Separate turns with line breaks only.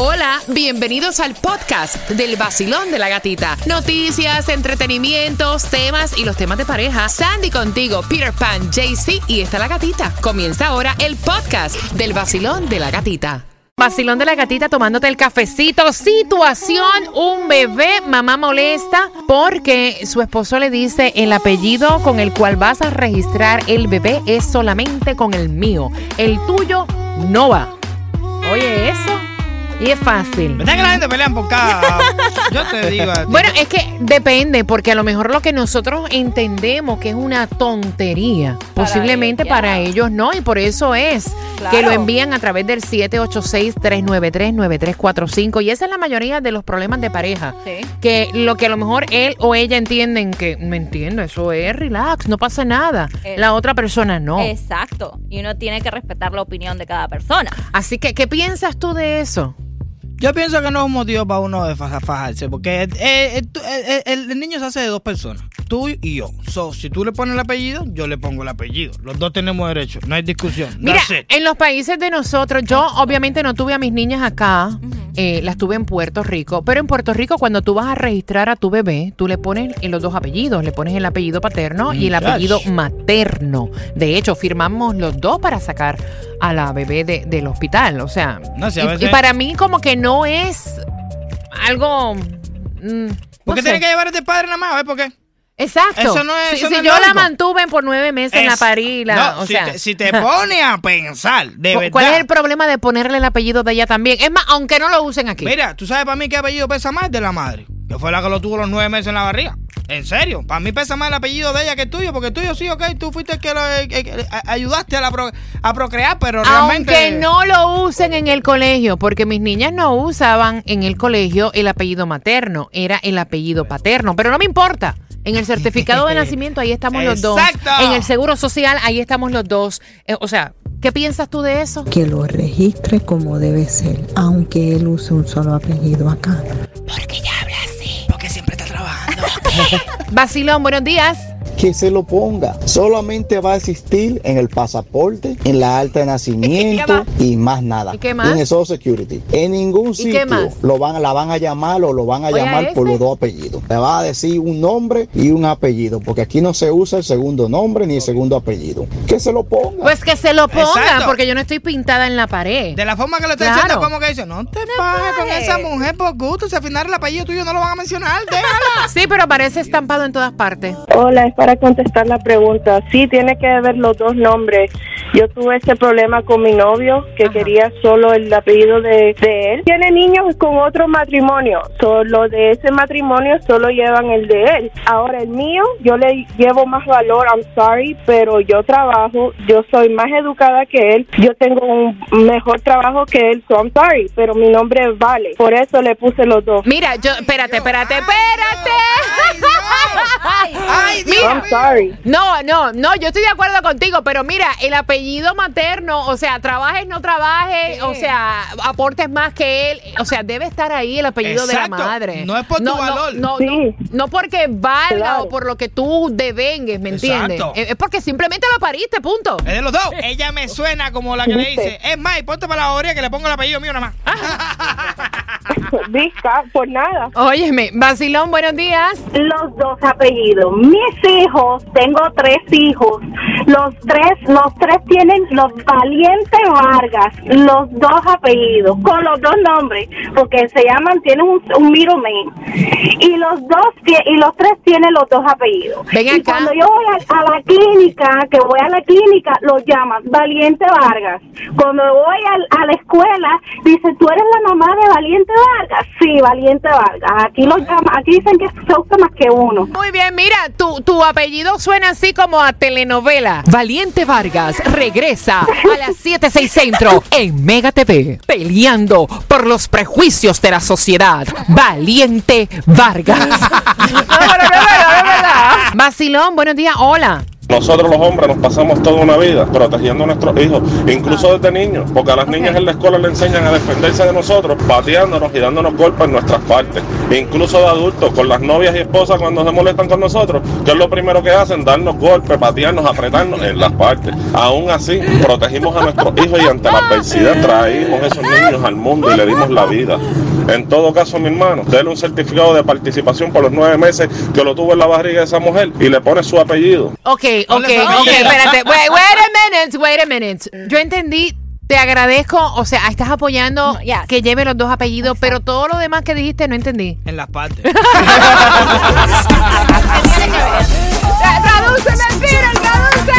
Hola, bienvenidos al podcast del vacilón de la gatita. Noticias, entretenimientos, temas y los temas de pareja. Sandy contigo, Peter Pan, JC y está la gatita. Comienza ahora el podcast del vacilón de la gatita. Vacilón de la gatita tomándote el cafecito. Situación, un bebé, mamá molesta porque su esposo le dice el apellido con el cual vas a registrar el bebé es solamente con el mío. El tuyo no va. Oye, eso. Y es fácil.
¿Verdad que la gente pelean por cada? Yo te digo. a ti.
Bueno, es que depende, porque a lo mejor lo que nosotros entendemos que es una tontería, posiblemente
ella.
para ellos no, y por eso es que lo envían a través del 786-393-9345. Y esa es la mayoría de los problemas de pareja.
Sí.
Que lo que a lo mejor él o ella entienden que, me entiendo, eso es relax, no pasa nada. La otra persona no.
Exacto. Y uno tiene que respetar la opinión de cada persona.
Así que, ¿qué piensas tú de eso?
Yo pienso que no es un motivo para uno de fa- fajarse, porque eh, eh, eh, el, niño se hace de dos personas, tú y yo. So, si tú le pones el apellido, yo le pongo el apellido. Los dos tenemos derecho, no hay discusión.
Mira, en los países de nosotros, yo obviamente no tuve a mis niñas acá, eh, las tuve en Puerto Rico, pero en Puerto Rico cuando tú vas a registrar a tu bebé, tú le pones en los dos apellidos, le pones el apellido paterno y el
Muchacho.
apellido materno. De hecho, firmamos los dos para sacar a la bebé de- del hospital, o sea,
No, si a
y, para mí como que no es algo... mm, no
¿Por qué que llevar a este padre nada más? ¿Ves por qué?
Exacto.
Eso no es-
Si-
eso
si
es
yo la mantuve por nueve meses en la parila,
no,
o
si,
sea...
te, si te pone a pensar, de
¿Cu-
verdad.
¿Cuál es el problema de ponerle el apellido de ella también? Es más, aunque no lo usen aquí.
Mira, tú sabes para mí qué apellido pesa más de la madre, que fue la que lo tuvo los nueve meses en la barriga. En serio, para mí pesa más el apellido de ella que el tuyo, porque el tuyo sí, ok, tú fuiste el que, lo- ayudaste a, la pro- a procrear, pero realmente.
Aunque no lo usen en el colegio, porque mis niñas no usaban en el colegio el apellido materno, era el apellido paterno, pero no me importa. En el certificado de nacimiento ahí estamos los dos.
Exacto.
En el seguro social ahí estamos los dos. Eh, o sea, ¿qué piensas tú de eso?
que lo registre como debe ser, aunque él use un solo apellido acá.
Porque siempre está trabajando.
Vacilón, buenos días.
Que se lo ponga. Solamente va a existir en el pasaporte, en la alta de nacimiento y más nada.
¿Y qué más?
En el Social Security. En ningún sitio lo van, la van a llamar o lo van a
Oye,
llamar por los dos apellidos. Le va a decir un nombre y un apellido, porque aquí no se usa el segundo nombre ni el segundo apellido. Que se lo ponga.
Pues que se lo
Exacto.
porque yo no estoy pintada en la pared.
De la forma que lo está
Claro.
diciendo, como que dice, no te pajes con
pajes.
esa mujer por gusto, si al final el apellido tuyo no lo van a mencionar, déjala.
Sí, pero aparece estampado en todas partes.
Hola, es para contestar la pregunta. Sí, tiene que ver los dos nombres. Yo tuve ese problema con mi novio, que
Ajá.
quería solo el apellido de, de él. Tiene niños con otro matrimonio. Solo de ese matrimonio solo llevan el de él. Ahora el mío, yo le llevo más valor, I'm sorry, pero yo trabajo, yo soy más educada que él, yo tengo un mejor trabajo que él, so I'm sorry, pero mi nombre vale. Por eso le puse los dos.
Mira, yo, espérate, espérate, espérate.
Sorry.
no, no, no, yo estoy de acuerdo contigo, pero mira, el apellido materno, o sea, trabajes, no trabajes, o sea, aportes más que él, o sea, debe estar ahí el apellido de la madre.
No es por tu
no,
valor.
No, no,
Sí.
no, no porque valga
Claro.
o por lo que tú devengues, ¿me entiendes?
Exacto.
Es porque simplemente lo pariste, punto.
Es de los dos. Ella me suena como la que le dice, es más, y ponte para la orilla que le pongo el apellido mío nada más.
Disca, por nada.
Óyeme, Basilón, buenos días.
los dos apellidos. Mis hijos, tengo tres hijos. Los tres, los tres tienen los Valiente Vargas, los dos apellidos, con los dos nombres, porque se llaman, tienen un, un middleman. Y los dos, y los tres tienen los dos apellidos.
Ven
y
acá.
cuando yo voy a, a la clínica, que voy a la clínica, los llaman Valiente Vargas. Cuando voy al- a, la escuela, dice, ¿tú eres la mamá de Valiente Vargas? Sí, Valiente Vargas. Aquí los llaman, aquí dicen que se usa más que uno.
Muy bien, mira, tu, tu apellido suena así como a telenovela. Valiente Vargas regresa a las 76 Centro en Mega TV, peleando por los prejuicios de la sociedad. Valiente Vargas. No, no no. Vacilón, buenos días, hola.
Nosotros los hombres nos pasamos toda una vida protegiendo a nuestros hijos, incluso desde niños, porque a las niñas en la escuela le enseñan a defenderse de nosotros, pateándonos y dándonos golpes en nuestras partes. Incluso de adultos, con las novias y esposas cuando se molestan con nosotros, que es lo primero que hacen, darnos golpes, patearnos, apretarnos en las partes. Aún así, protegimos a nuestros hijos y ante la adversidad traímos esos niños al mundo y le dimos la vida. En todo caso, mi hermano, déle un certificado de participación por los nueve meses que lo tuvo en la barriga de esa mujer y le pone su apellido.
Ok, ok, ok, espérate. Wait, wait a minute, wait a minute. Yo entendí, te agradezco, o sea, estás apoyando
No, yes.
que lleve los dos apellidos, pero todo lo demás que dijiste no entendí.
En las partes.
Tradúceme, Peter, tradúceme.